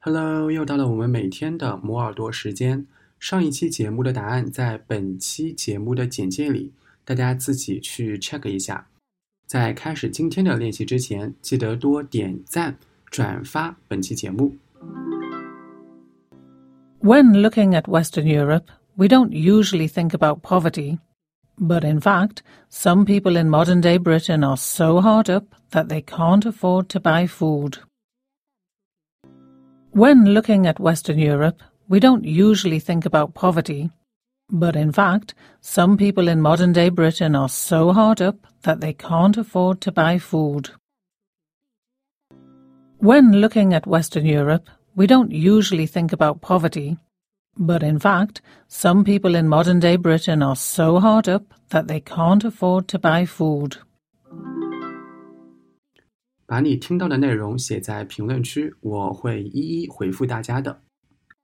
Hello，又到了我们每天的磨耳朵时间。上一期节目的答案在本期节目的简介里，大家自己去 check 一下。在开始今天的练习之前，记得多点赞、转发本期节目。When looking at Western Europe, we don't usually think about poverty. But in fact, some people in modern day Britain are so hard up that they can't afford to buy food. When looking at Western Europe, we don't usually think about poverty. But in fact, some people in modern day Britain are so hard up that they can't afford to buy food. When looking at Western Europe, we don't usually think about poverty. But in fact, some people in modern day Britain are so hard up that they can't afford to buy food. 把你听到的内容写在评论区，我会一一回复大家的。